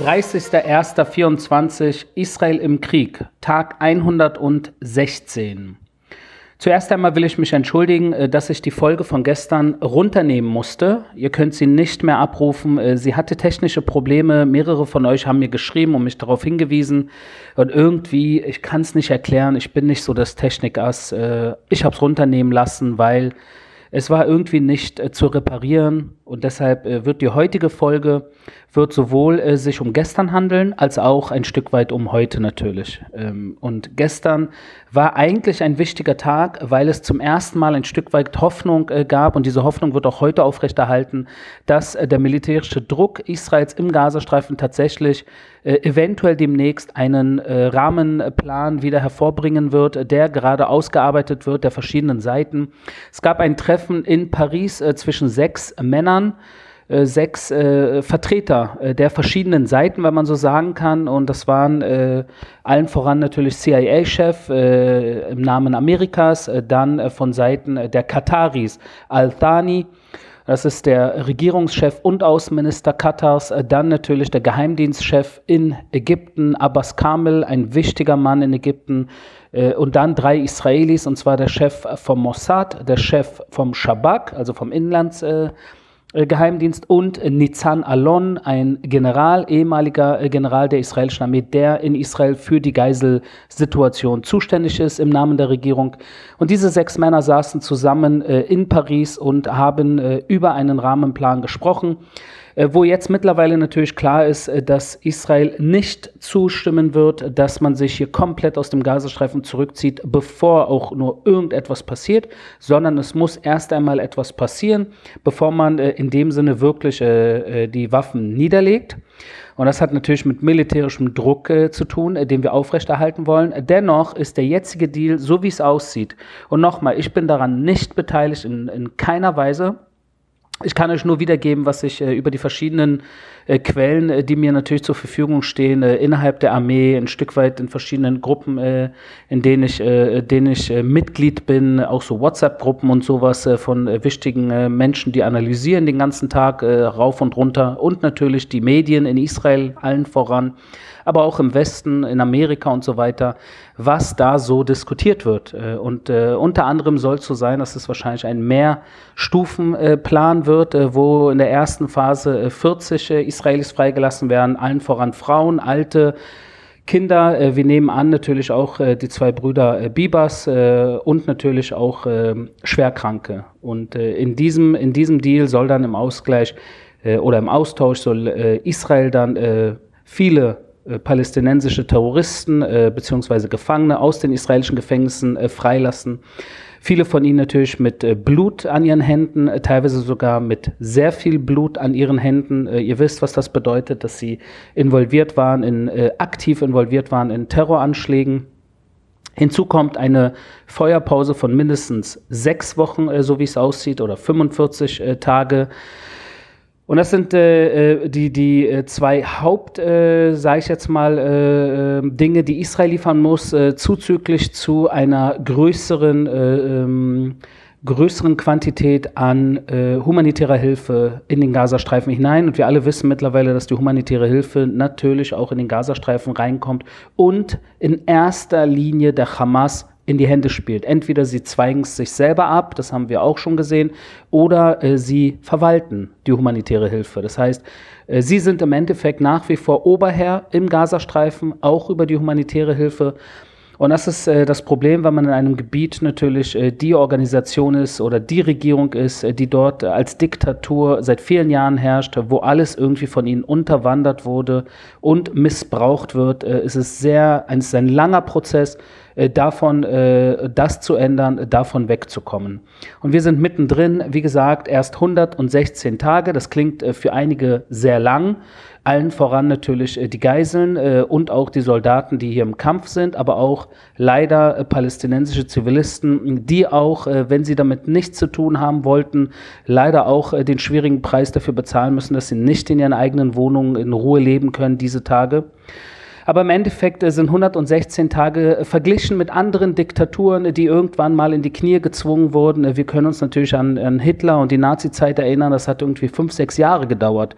30.01.24 Israel im Krieg, Tag 116. Zuerst einmal will ich mich entschuldigen, äh, dass ich die Folge von gestern runternehmen musste. Ihr könnt sie nicht mehr abrufen. Äh, sie hatte technische Probleme. Mehrere von euch haben mir geschrieben und mich darauf hingewiesen. Und irgendwie, ich kann es nicht erklären, ich bin nicht so das Technikass. Äh, ich habe es runternehmen lassen, weil es war irgendwie nicht zu reparieren. Und deshalb wird die heutige Folge wird sowohl äh, sich um gestern handeln, als auch ein Stück weit um heute natürlich. Ähm, und gestern war eigentlich ein wichtiger Tag, weil es zum ersten Mal ein Stück weit Hoffnung äh, gab und diese Hoffnung wird auch heute aufrechterhalten, dass äh, der militärische Druck Israels im Gazastreifen tatsächlich äh, eventuell demnächst einen äh, Rahmenplan wieder hervorbringen wird, der gerade ausgearbeitet wird, der verschiedenen Seiten. Es gab ein Treffen in Paris äh, zwischen sechs Männern, äh, sechs äh, Vertreter äh, der verschiedenen Seiten, wenn man so sagen kann. Und das waren äh, allen voran natürlich CIA-Chef äh, im Namen Amerikas, äh, dann von Seiten der Kataris Al-Thani. Das ist der Regierungschef und Außenminister Katars, dann natürlich der Geheimdienstchef in Ägypten, Abbas Kamel, ein wichtiger Mann in Ägypten, und dann drei Israelis, und zwar der Chef vom Mossad, der Chef vom Shabak, also vom Inlands. Äh, Geheimdienst und Nizan Alon, ein General, ehemaliger äh, General der israelischen Armee, der in Israel für die Geiselsituation zuständig ist im Namen der Regierung. Und diese sechs Männer saßen zusammen äh, in Paris und haben über einen Rahmenplan gesprochen. Äh, wo jetzt mittlerweile natürlich klar ist, äh, dass Israel nicht zustimmen wird, dass man sich hier komplett aus dem Gazastreifen zurückzieht, bevor auch nur irgendetwas passiert, sondern es muss erst einmal etwas passieren, bevor man äh, in dem Sinne wirklich die Waffen niederlegt. Und das hat natürlich mit militärischem Druck äh, zu tun, äh, den wir aufrechterhalten wollen. Dennoch ist der jetzige Deal, so wie es aussieht, und nochmal, ich bin daran nicht beteiligt in, in keiner Weise, ich kann euch nur wiedergeben, was ich äh, über die verschiedenen äh, Quellen, äh, die mir natürlich zur Verfügung stehen, äh, innerhalb der Armee, ein Stück weit in verschiedenen Gruppen, äh, in denen ich, äh, denen ich Mitglied bin, auch so WhatsApp-Gruppen und sowas von wichtigen Menschen, die analysieren den ganzen Tag rauf und runter und natürlich die Medien in Israel allen voran aber auch im Westen, in Amerika und so weiter, was da so diskutiert wird. Und unter anderem soll es so sein, dass es wahrscheinlich ein Mehrstufenplan wird, äh, wo in der ersten Phase 40 Israelis freigelassen werden, allen voran Frauen, Alte, Kinder. wir nehmen an natürlich auch die zwei Brüder Bibas und natürlich auch Schwerkranke. Und in, diesem, in diesem Deal soll dann im Ausgleich oder im Austausch soll Israel dann viele äh, palästinensische Terroristen äh, bzw. Gefangene aus den israelischen Gefängnissen äh, freilassen. Viele von ihnen natürlich mit äh, Blut an ihren Händen, äh, teilweise sogar mit sehr viel Blut an ihren Händen. Äh, ihr wisst, was das bedeutet, dass sie involviert waren, in, aktiv involviert waren in Terroranschlägen. Hinzu kommt eine Feuerpause von mindestens sechs Wochen, so wie es aussieht, oder 45 Tage. Und das sind äh, äh, die, die äh, zwei Haupt, äh, sage ich jetzt mal, äh, ähm, Dinge, die Israel liefern muss, äh, zuzüglich zu einer größeren, äh, ähm, größeren Quantität an humanitärer Hilfe in den Gazastreifen hinein. Und wir alle wissen mittlerweile, dass die humanitäre Hilfe natürlich auch in den Gazastreifen reinkommt und in erster Linie der Hamas in die Hände spielt. Entweder sie zweigen es sich selber ab, das haben wir auch schon gesehen, oder äh, sie verwalten die humanitäre Hilfe. Das heißt, äh, sie sind im Endeffekt nach wie vor Oberherr im Gazastreifen, auch über die humanitäre Hilfe. Und das ist äh, das Problem, wenn man in einem Gebiet natürlich äh, die Organisation ist oder die Regierung ist, äh, die dort als Diktatur seit vielen Jahren herrscht, wo alles irgendwie von ihnen unterwandert wurde und missbraucht wird. Äh, ist es sehr, ein, ist ein langer Prozess, äh, davon äh, das zu ändern, davon wegzukommen. Und wir sind mittendrin, wie gesagt, erst 116 Tage. Das klingt für einige sehr lang. Allen voran natürlich äh, die Geiseln äh, und auch die Soldaten, die hier im Kampf sind, aber auch leider äh, palästinensische Zivilisten, die auch, wenn sie damit nichts zu tun haben wollten, leider auch den schwierigen Preis dafür bezahlen müssen, dass sie nicht in ihren eigenen Wohnungen in Ruhe leben können diese Tage. Aber im Endeffekt sind 116 Tage verglichen mit anderen Diktaturen, die irgendwann mal in die Knie gezwungen wurden. Wir können uns natürlich an, an Hitler und die Nazi-Zeit erinnern. Das hat irgendwie fünf, sechs Jahre gedauert,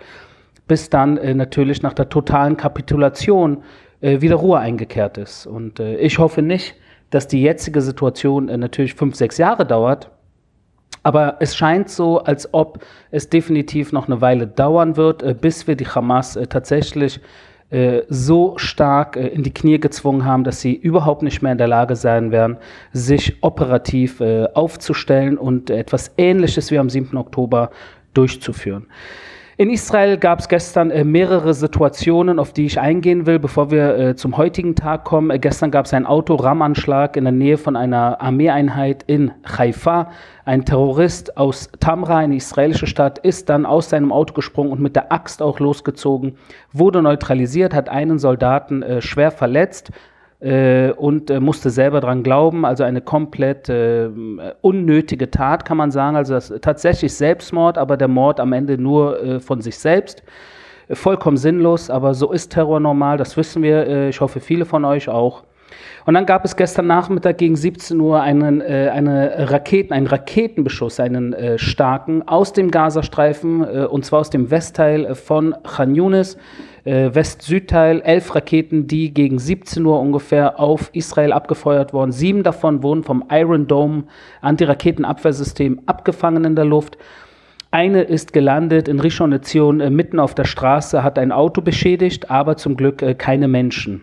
bis dann äh, natürlich nach der totalen Kapitulation äh, wieder Ruhe eingekehrt ist. Und äh, ich hoffe nicht, dass die jetzige Situation äh, natürlich fünf, sechs Jahre dauert. Aber es scheint so, als ob es definitiv noch eine Weile dauern wird, äh, bis wir die Hamas äh, tatsächlich äh, so stark äh, in die Knie gezwungen haben, dass sie überhaupt nicht mehr in der Lage sein werden, sich operativ äh, aufzustellen und etwas Ähnliches wie am 7. Oktober durchzuführen. In Israel gab es gestern äh, mehrere Situationen, auf die ich eingehen will, bevor wir äh, zum heutigen Tag kommen. Äh, gestern gab es einen Autorammanschlag in der Nähe von einer Armeeeinheit in Haifa. Ein Terrorist aus Tamra, eine israelische Stadt, ist dann aus seinem Auto gesprungen und mit der Axt auch losgezogen, wurde neutralisiert, hat einen Soldaten äh, schwer verletzt und äh, musste selber dran glauben. Also eine komplett äh, unnötige Tat, kann man sagen. Also das, tatsächlich Selbstmord, aber der Mord am Ende nur äh, von sich selbst. Vollkommen sinnlos, aber so ist Terror normal, das wissen wir. Äh, ich hoffe, viele von euch auch. Und dann gab es gestern Nachmittag gegen 17 Uhr einen, äh, eine Raketen, einen Raketenbeschuss, einen äh, starken aus dem Gazastreifen, äh, und zwar aus dem Westteil von Khan Yunis, äh, West-Südteil, elf Raketen, die gegen 17 Uhr ungefähr auf Israel abgefeuert wurden. Sieben davon wurden vom Iron Dome Antiraketenabwehrsystem abgefangen in der Luft. Eine ist gelandet in Rishon LeZion äh, mitten auf der Straße, hat ein Auto beschädigt, aber zum Glück äh, keine Menschen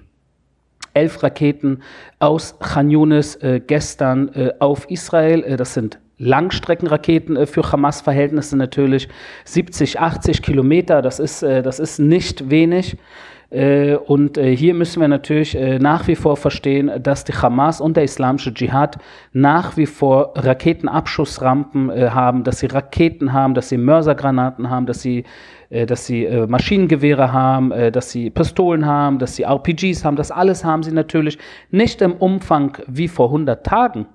elf Raketen aus Khan Yunis äh, gestern äh, auf Israel. Äh, das sind Langstreckenraketen äh, für Hamas-Verhältnisse natürlich. 70, 80 Kilometer, das ist, äh, das ist nicht wenig. Äh, und hier müssen wir natürlich nach wie vor verstehen, dass die Hamas und der islamische Dschihad nach wie vor Raketenabschussrampen haben, dass sie Raketen haben, dass sie Mörsergranaten haben, dass sie dass sie Maschinengewehre haben, dass sie Pistolen haben, dass sie RPGs haben. Das alles haben sie natürlich nicht im Umfang wie vor 100 Tagen.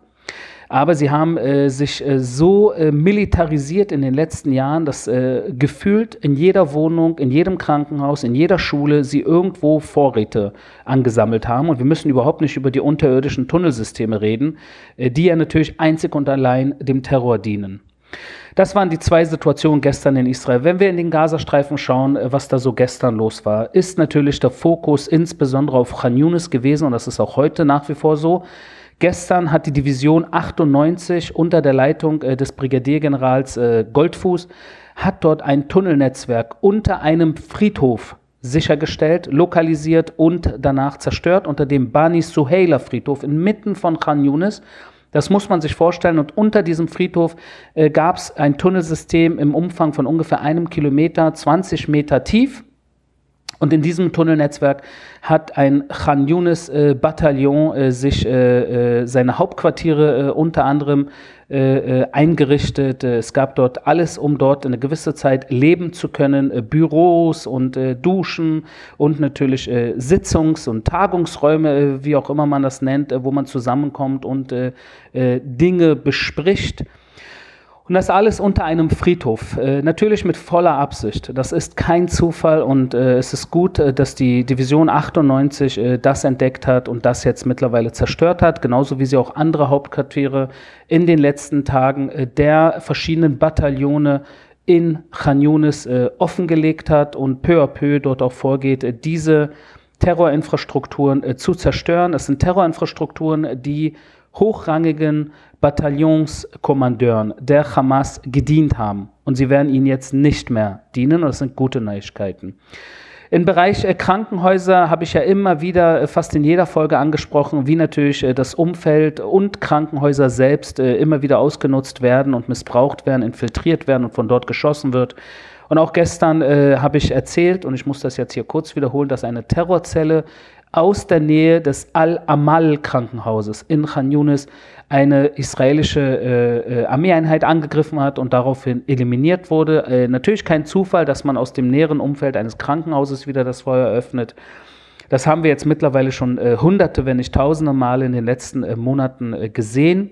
Aber sie haben äh, sich äh, so äh, militarisiert in den letzten Jahren, dass gefühlt in jeder Wohnung, in jedem Krankenhaus, in jeder Schule sie irgendwo Vorräte angesammelt haben. Und wir müssen überhaupt nicht über die unterirdischen Tunnelsysteme reden, die ja natürlich einzig und allein dem Terror dienen. Das waren die zwei Situationen gestern in Israel. Wenn wir in den Gazastreifen schauen, äh, was da so gestern los war, ist natürlich der Fokus insbesondere auf Khan Yunis gewesen und das ist auch heute nach wie vor so. Gestern hat die Division 98 unter der Leitung äh, des Brigadiergenerals äh, Goldfuß hat dort ein Tunnelnetzwerk unter einem Friedhof sichergestellt, lokalisiert und danach zerstört unter dem Bani Suheila Friedhof inmitten von Khan Yunis. Das muss man sich vorstellen. Und unter diesem Friedhof äh, gab es ein Tunnelsystem im Umfang von ungefähr einem Kilometer, 20 Meter tief. Und in diesem Tunnelnetzwerk hat ein Khan Yunis äh, Bataillon äh, sich äh, äh seine Hauptquartiere äh, unter anderem äh, eingerichtet. Es gab dort alles, um dort eine gewisse Zeit leben zu können. Büros und Duschen und natürlich Sitzungs- und Tagungsräume, wie auch immer man das nennt, wo man zusammenkommt und Dinge bespricht. Und das alles unter einem Friedhof, äh, natürlich mit voller Absicht. Das ist kein Zufall und äh, es ist gut, äh, dass die Division 98 äh, das entdeckt hat und das jetzt mittlerweile zerstört hat, genauso wie sie auch andere Hauptquartiere in den letzten Tagen äh, der verschiedenen Bataillone in Khan Yunis äh, offengelegt hat und peu à peu dort auch vorgeht, diese Terrorinfrastrukturen zu zerstören. Es sind Terrorinfrastrukturen, die hochrangigen Bataillonskommandeuren der Hamas gedient haben. Und sie werden ihnen jetzt nicht mehr dienen. Und das sind gute Neuigkeiten. Im Bereich äh, Krankenhäuser habe ich ja immer wieder äh, fast in jeder Folge angesprochen, wie natürlich äh, das Umfeld und Krankenhäuser selbst immer wieder ausgenutzt werden und missbraucht werden, infiltriert werden und von dort geschossen wird. Und auch gestern äh, habe ich erzählt, und ich muss das jetzt hier kurz wiederholen, dass eine Terrorzelle aus der Nähe des Al-Amal-Krankenhauses in Khan Yunis eine israelische äh, äh, Armeeeinheit angegriffen hat und daraufhin eliminiert wurde. Äh, natürlich kein Zufall, dass man aus dem näheren Umfeld eines Krankenhauses wieder das Feuer öffnet. Das haben wir jetzt mittlerweile schon äh, hunderte, wenn nicht tausende Male in den letzten äh, Monaten äh, gesehen.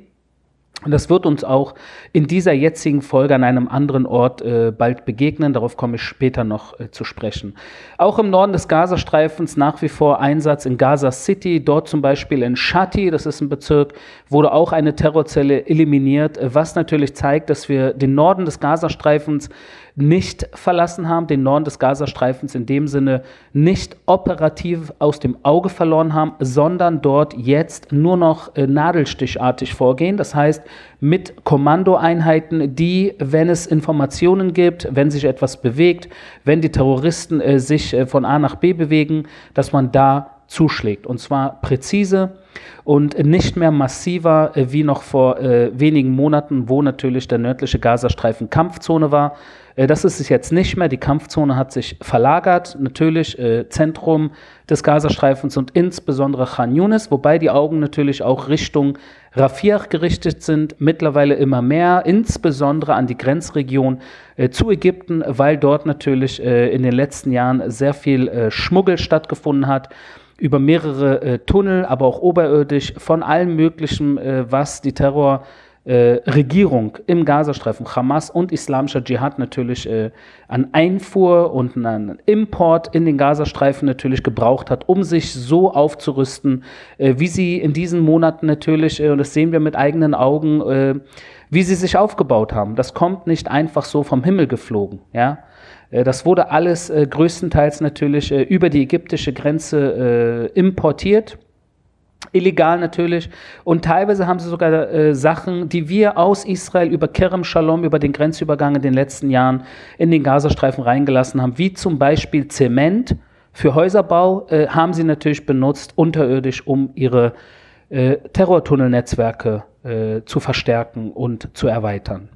Und das wird uns auch in dieser jetzigen Folge an einem anderen Ort äh, bald begegnen. Darauf komme ich später noch äh, zu sprechen. Auch im Norden des Gazastreifens nach wie vor Einsatz in Gaza City. Dort zum Beispiel in Shati, das ist ein Bezirk, wurde auch eine Terrorzelle eliminiert, was natürlich zeigt, dass wir den Norden des Gazastreifens nicht verlassen haben, den Norden des Gazastreifens in dem Sinne nicht operativ aus dem Auge verloren haben, sondern dort jetzt nur noch äh, nadelstichartig vorgehen. Das heißt, mit Kommandoeinheiten, die, wenn es Informationen gibt, wenn sich etwas bewegt, wenn die Terroristen äh, sich äh, von A nach B bewegen, dass man da zuschlägt. Und zwar präzise und nicht mehr massiver äh, wie noch vor äh, wenigen Monaten, wo natürlich der nördliche Gazastreifen Kampfzone war. Äh, das ist es jetzt nicht mehr. Die Kampfzone hat sich verlagert. Natürlich äh, Zentrum des Gazastreifens und insbesondere Khan Yunis, wobei die Augen natürlich auch Richtung Rafah gerichtet sind, mittlerweile immer mehr, insbesondere an die Grenzregion äh, zu Ägypten, weil dort natürlich äh, in den letzten Jahren sehr viel Schmuggel stattgefunden hat über mehrere äh, Tunnel, aber auch oberirdisch von allem Möglichen, äh, was die Terror äh, im Gazastreifen, Hamas und islamischer Dschihad natürlich äh, an Einfuhr und an Import in den Gazastreifen natürlich gebraucht hat, um sich so aufzurüsten, äh, wie sie in diesen Monaten natürlich, äh, und das sehen wir mit eigenen Augen, wie sie sich aufgebaut haben. Das kommt nicht einfach so vom Himmel geflogen, ja. Äh, das wurde alles größtenteils natürlich über die ägyptische Grenze importiert illegal natürlich. Und teilweise haben sie sogar äh, Sachen, die wir aus Israel über Kerem Shalom, über den Grenzübergang in den letzten Jahren in den Gazastreifen reingelassen haben, wie zum Beispiel Zement für Häuserbau, äh, haben sie natürlich benutzt, unterirdisch, um ihre äh, Terrortunnelnetzwerke äh, zu verstärken und zu erweitern.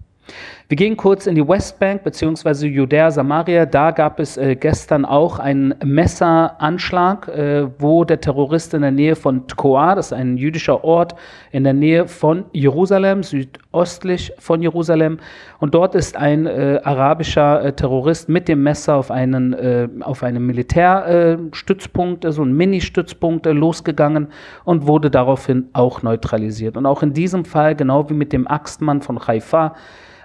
Wir gehen kurz in die Westbank bzw. Judäa Samaria. Da gab es äh, gestern auch einen Messeranschlag, äh, wo der Terrorist in der Nähe von Tkoa, das ist ein jüdischer Ort in der Nähe von Jerusalem, südöstlich von Jerusalem, und dort ist ein äh, arabischer äh, Terrorist mit dem Messer auf einen, äh, auf einen Militärstützpunkt, so also einen Mini-Stützpunkt äh, losgegangen und wurde daraufhin auch neutralisiert. Und auch in diesem Fall, genau wie mit dem Axtmann von Haifa,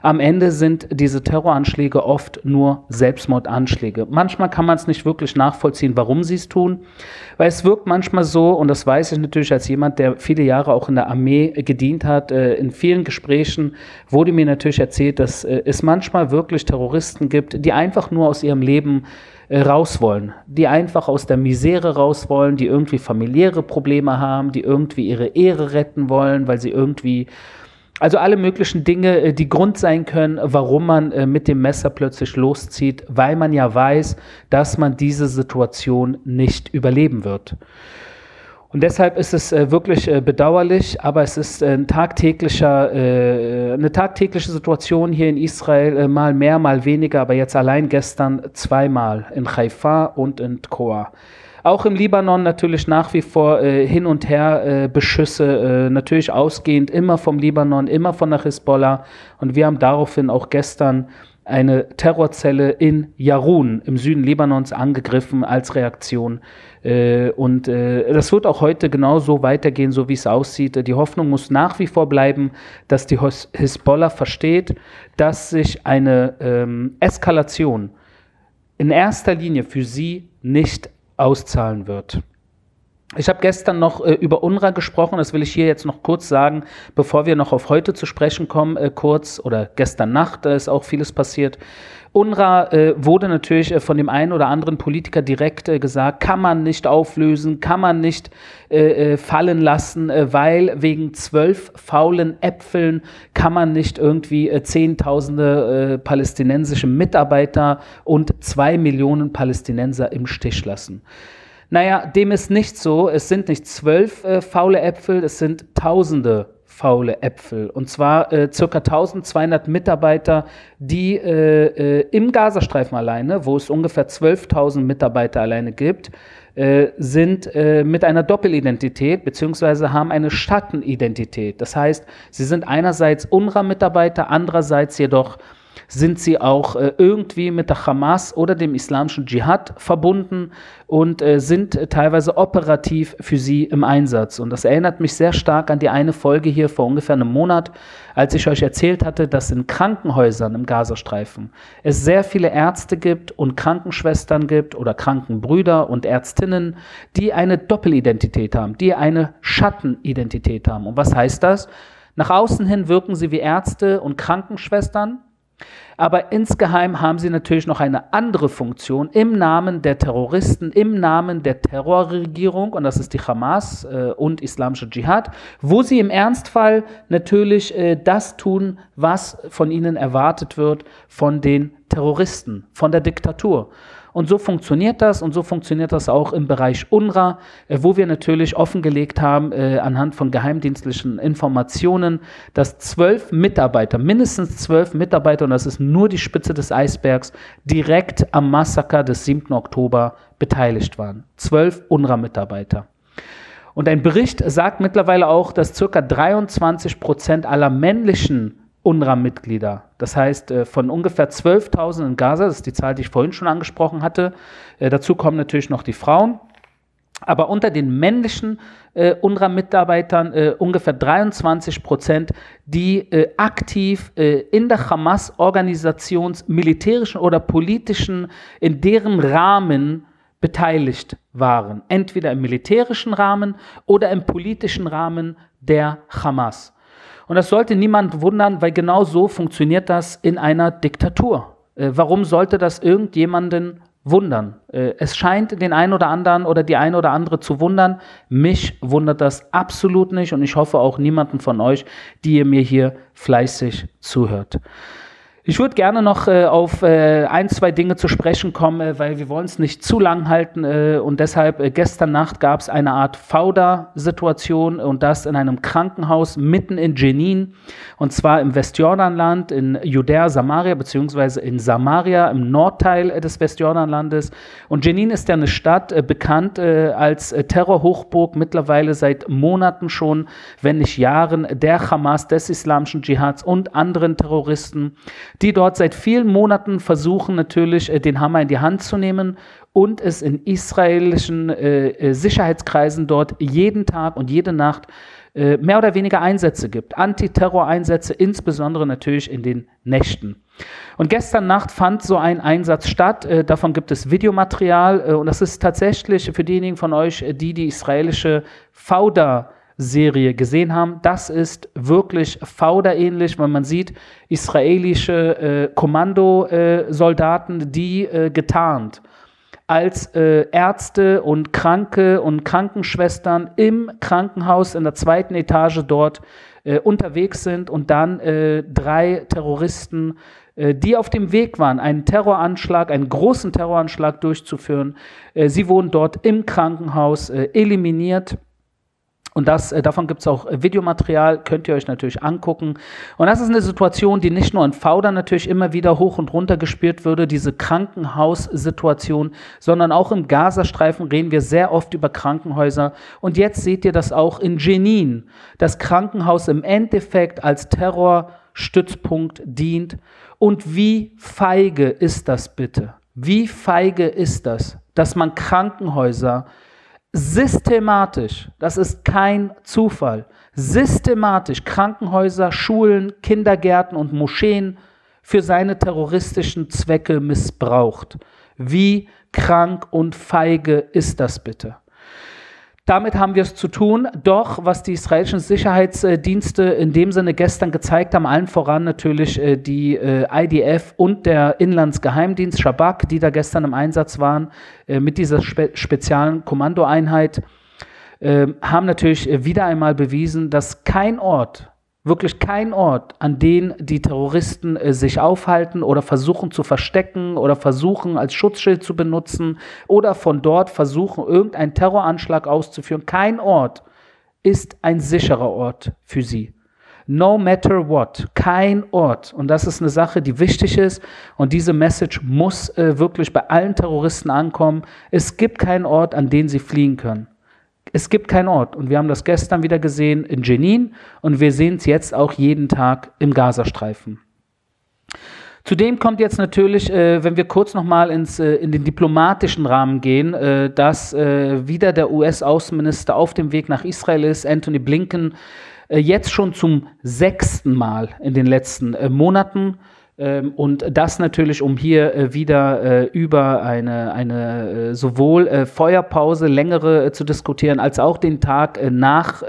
am Ende sind diese Terroranschläge oft nur Selbstmordanschläge. Manchmal kann man es nicht wirklich nachvollziehen, warum sie es tun, weil es wirkt manchmal so, und das weiß ich natürlich als jemand, der viele Jahre auch in der Armee gedient hat, äh, in vielen Gesprächen wurde mir natürlich erzählt, dass äh, es manchmal wirklich Terroristen gibt, die einfach nur aus ihrem Leben äh, raus wollen, die einfach aus der Misere raus wollen, die irgendwie familiäre Probleme haben, die irgendwie ihre Ehre retten wollen, weil sie irgendwie also alle möglichen Dinge, äh, die Grund sein können, warum man äh, mit dem Messer plötzlich loszieht, weil man ja weiß, dass man diese Situation nicht überleben wird. Und deshalb ist es äh, wirklich bedauerlich, aber es ist ein tagtäglicher, eine tagtägliche Situation hier in Israel, mal mehr, mal weniger, aber jetzt allein gestern zweimal in Haifa und in Tkoa. Auch im Libanon natürlich nach wie vor äh, hin und her äh, Beschüsse, äh, natürlich ausgehend immer vom Libanon, immer von der Hisbollah. Und wir haben daraufhin auch gestern eine Terrorzelle in Yarun im Süden Libanons angegriffen als Reaktion. Äh, und äh, das wird auch heute genauso weitergehen, so wie es aussieht. Die Hoffnung muss nach wie vor bleiben, dass die Hisbollah versteht, dass sich eine ähm, Eskalation in erster Linie für sie nicht auszahlen wird. Ich habe gestern noch äh, über UNRWA gesprochen, das will ich hier jetzt noch kurz sagen, bevor wir noch auf heute zu sprechen kommen, äh, kurz oder gestern Nacht, da ist auch vieles passiert. UNRWA äh, wurde natürlich äh, von dem einen oder anderen Politiker direkt äh, gesagt, kann man nicht auflösen, kann man nicht äh, fallen lassen, weil wegen zwölf faulen Äpfeln kann man nicht irgendwie Zehntausende palästinensische Mitarbeiter und zwei Millionen Palästinenser im Stich lassen. Naja, dem ist nicht so. Es sind nicht zwölf äh, faule Äpfel, es sind Tausende faule Äpfel. Und zwar äh, circa 1200 Mitarbeiter, die äh, äh, im Gazastreifen alleine, wo es ungefähr 12.000 Mitarbeiter alleine gibt, äh, sind äh, mit einer Doppelidentität beziehungsweise haben eine Schattenidentität. Das heißt, sie sind einerseits UNRWA-Mitarbeiter, andererseits jedoch sind sie auch äh, irgendwie mit der Hamas oder dem islamischen Dschihad verbunden und äh, sind äh, teilweise operativ für sie im Einsatz. Und das erinnert mich sehr stark an die eine Folge hier vor ungefähr einem Monat, als ich euch erzählt hatte, dass in Krankenhäusern im Gazastreifen es sehr viele Ärzte gibt und Krankenschwestern gibt oder Krankenbrüder und Ärztinnen, die eine Doppelidentität haben, die eine Schattenidentität haben. Und was heißt das? Nach außen hin wirken sie wie Ärzte und Krankenschwestern, aber insgeheim haben sie natürlich noch eine andere Funktion im Namen der Terroristen, im Namen der Terrorregierung, und das ist die Hamas äh, und Islamische Dschihad, wo sie im Ernstfall natürlich äh, das tun, was von ihnen erwartet wird von den Terroristen, von der Diktatur. Und so funktioniert das und so funktioniert das auch im Bereich UNRWA, äh, wo wir natürlich offengelegt haben, äh, anhand von geheimdienstlichen Informationen, dass zwölf Mitarbeiter, mindestens zwölf Mitarbeiter, und das ist nur die Spitze des Eisbergs, direkt am Massaker des 7. Oktober beteiligt waren. Zwölf UNRWA-Mitarbeiter. Und ein Bericht sagt mittlerweile auch, dass ca. 23 Prozent aller männlichen UNRWA-Mitglieder. Das heißt, äh, von ungefähr 12.000 in Gaza, das ist die Zahl, die ich vorhin schon angesprochen hatte. Äh, dazu kommen natürlich noch die Frauen. Aber unter den männlichen äh, UNRWA-Mitarbeitern äh, ungefähr 23 Prozent, die äh, aktiv äh, in der Hamas-Organisations militärischen oder politischen, in deren Rahmen beteiligt waren. Entweder im militärischen Rahmen oder im politischen Rahmen der Hamas. Und das sollte niemand wundern, weil genau so funktioniert das in einer Diktatur. Äh, warum sollte das irgendjemanden wundern? Äh, es scheint den einen oder anderen oder die eine oder andere zu wundern. Mich wundert das absolut nicht und ich hoffe auch niemanden von euch, die ihr mir hier fleißig zuhört. Ich würde gerne noch äh, auf äh, ein, zwei Dinge zu sprechen kommen, äh, weil wir wollen es nicht zu lang halten äh, und deshalb äh, gestern Nacht gab es eine Art Fauda-Situation und das in einem Krankenhaus mitten in Jenin und zwar im Westjordanland, in Judäa, Samaria beziehungsweise in Samaria im Nordteil äh, des Westjordanlandes. Und Jenin ist ja eine Stadt bekannt als Terrorhochburg mittlerweile seit Monaten schon, wenn nicht Jahren der Hamas, des islamischen Dschihads und anderen Terroristen die dort seit vielen Monaten versuchen, natürlich äh, den Hammer in die Hand zu nehmen und es in israelischen äh, äh Sicherheitskreisen dort jeden Tag und jede Nacht mehr oder weniger Einsätze gibt. Antiterror-Einsätze, insbesondere natürlich in den Nächten. Und gestern Nacht fand so ein Einsatz statt. Davon gibt es Videomaterial. Und das ist tatsächlich für diejenigen von euch, die die israelische Fauda Serie gesehen haben. Das ist wirklich Fauda-ähnlich, weil man sieht israelische äh, Kommandosoldaten, äh, die äh, getarnt als äh, Ärzte und Kranke und Krankenschwestern im Krankenhaus in der zweiten Etage dort äh, unterwegs sind und dann äh, drei Terroristen die auf dem Weg waren, einen Terroranschlag, einen großen Terroranschlag durchzuführen. Sie wurden dort im Krankenhaus eliminiert. Und das, äh, davon gibt es auch äh, Videomaterial, könnt ihr euch natürlich angucken. Und das ist eine Situation, die nicht nur in Fauda natürlich immer wieder hoch und runter gespielt würde, diese Krankenhaussituation, sondern auch im Gazastreifen reden wir sehr oft über Krankenhäuser. Und jetzt seht ihr das auch in Jenin, das Krankenhaus im Endeffekt als Terrorstützpunkt dient. Und wie feige ist das bitte? Wie feige ist das, dass man Krankenhäuser systematisch, das ist kein Zufall, systematisch Krankenhäuser, Schulen, Kindergärten und Moscheen für seine terroristischen Zwecke missbraucht. Wie krank und feige ist das bitte? Damit haben wir es zu tun. Doch, was die israelischen Sicherheitsdienste in dem Sinne gestern gezeigt haben, allen voran natürlich äh, die äh, IDF und der Inlandsgeheimdienst Shabak, die da gestern im Einsatz waren, äh, mit dieser spe speziellen Kommandoeinheit, haben natürlich wieder einmal bewiesen, dass kein Ort wirklich kein Ort, an dem die Terroristen äh, sich aufhalten oder versuchen zu verstecken oder versuchen als Schutzschild zu benutzen oder von dort versuchen, irgendeinen Terroranschlag auszuführen. Kein Ort ist ein sicherer Ort für sie. No matter what, kein Ort. Und das ist eine Sache, die wichtig ist. Und diese Message muss äh, wirklich bei allen Terroristen ankommen. Es gibt keinen Ort, an den sie fliehen können. Es gibt keinen Ort. Und wir haben das gestern wieder gesehen in Jenin und wir sehen es jetzt auch jeden Tag im Gazastreifen. Zudem kommt jetzt natürlich, äh, wenn wir kurz nochmal äh, in den diplomatischen Rahmen gehen, äh, dass äh, wieder der US-Außenminister auf dem Weg nach Israel ist, Anthony Blinken, äh, jetzt schon zum sechsten Mal in den letzten äh, Monaten. Ähm, und das natürlich, um hier äh, wieder äh, über eine, eine äh, sowohl Feuerpause, längere zu diskutieren, als auch den Tag nach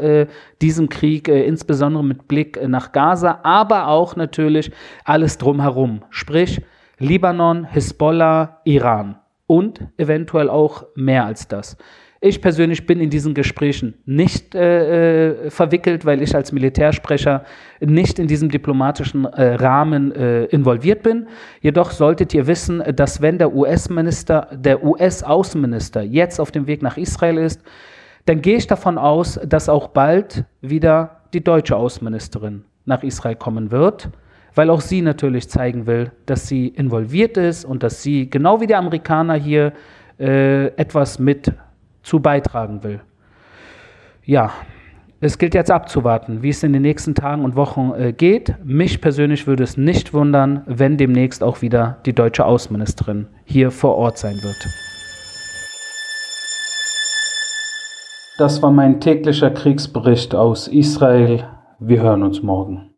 diesem Krieg, insbesondere mit Blick nach Gaza, aber auch natürlich alles drumherum. Sprich, Libanon, Hisbollah, Iran und eventuell auch mehr als das. Ich persönlich bin in diesen Gesprächen nicht äh, äh, verwickelt, weil ich als Militärsprecher nicht in diesem diplomatischen äh, Rahmen äh, involviert bin. Jedoch solltet ihr wissen, dass wenn der US-Minister, der US-Außenminister jetzt auf dem Weg nach Israel ist, dann gehe ich davon aus, dass auch bald wieder die deutsche Außenministerin nach Israel kommen wird, weil auch sie natürlich zeigen will, dass sie involviert ist und dass sie genau wie die Amerikaner hier äh, etwas mit zu beitragen will. Ja, es gilt jetzt abzuwarten, wie es in den nächsten Tagen und Wochen äh, geht. Mich persönlich würde es nicht wundern, wenn demnächst auch wieder die deutsche Außenministerin hier vor Ort sein wird. Das war mein täglicher Kriegsbericht aus Israel. Wir hören uns morgen.